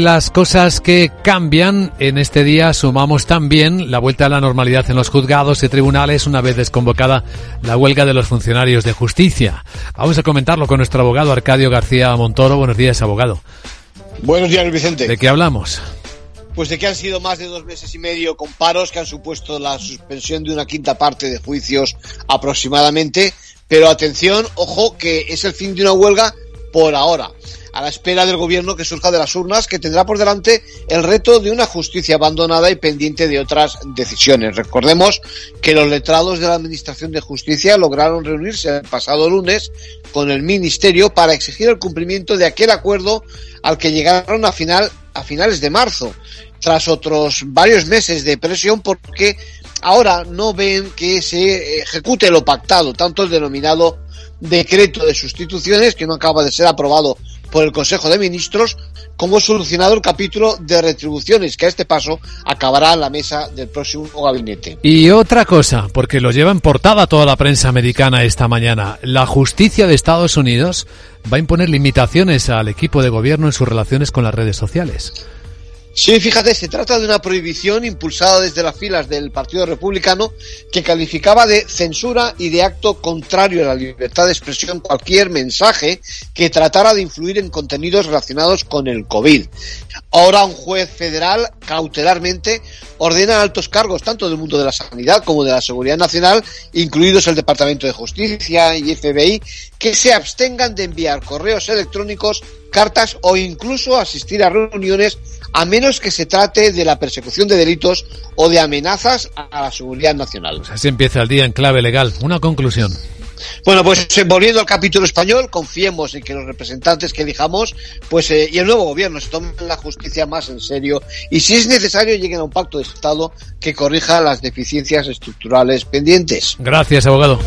Las cosas que cambian en este día sumamos también la vuelta a la normalidad en los juzgados y tribunales una vez desconvocada la huelga de los funcionarios de justicia. Vamos a comentarlo con nuestro abogado Arcadio García Montoro. Buenos días, abogado. Buenos días, Vicente. ¿De qué hablamos? Pues de que han sido más de dos meses y medio con paros que han supuesto la suspensión de una quinta parte de juicios aproximadamente. Pero atención, ojo, que es el fin de una huelga por ahora a la espera del gobierno que surja de las urnas, que tendrá por delante el reto de una justicia abandonada y pendiente de otras decisiones. Recordemos que los letrados de la Administración de Justicia lograron reunirse el pasado lunes con el Ministerio para exigir el cumplimiento de aquel acuerdo al que llegaron a, final, a finales de marzo, tras otros varios meses de presión porque ahora no ven que se ejecute lo pactado, tanto el denominado decreto de sustituciones, que no acaba de ser aprobado por el Consejo de Ministros cómo solucionado el capítulo de retribuciones que a este paso acabará en la mesa del próximo gabinete. Y otra cosa, porque lo lleva en portada toda la prensa americana esta mañana, la justicia de Estados Unidos va a imponer limitaciones al equipo de gobierno en sus relaciones con las redes sociales. Sí, fíjate, se trata de una prohibición impulsada desde las filas del Partido Republicano que calificaba de censura y de acto contrario a la libertad de expresión cualquier mensaje que tratara de influir en contenidos relacionados con el COVID. Ahora un juez federal cautelarmente ordena a altos cargos tanto del mundo de la sanidad como de la seguridad nacional, incluidos el Departamento de Justicia y FBI, que se abstengan de enviar correos electrónicos, cartas o incluso asistir a reuniones a menos que se trate de la persecución de delitos o de amenazas a la seguridad nacional. así empieza el día en clave legal. Una conclusión. Bueno, pues eh, volviendo al capítulo español, confiemos en que los representantes que elijamos, pues eh, y el nuevo gobierno se tomen la justicia más en serio y si es necesario lleguen a un pacto de Estado que corrija las deficiencias estructurales pendientes. Gracias, abogado.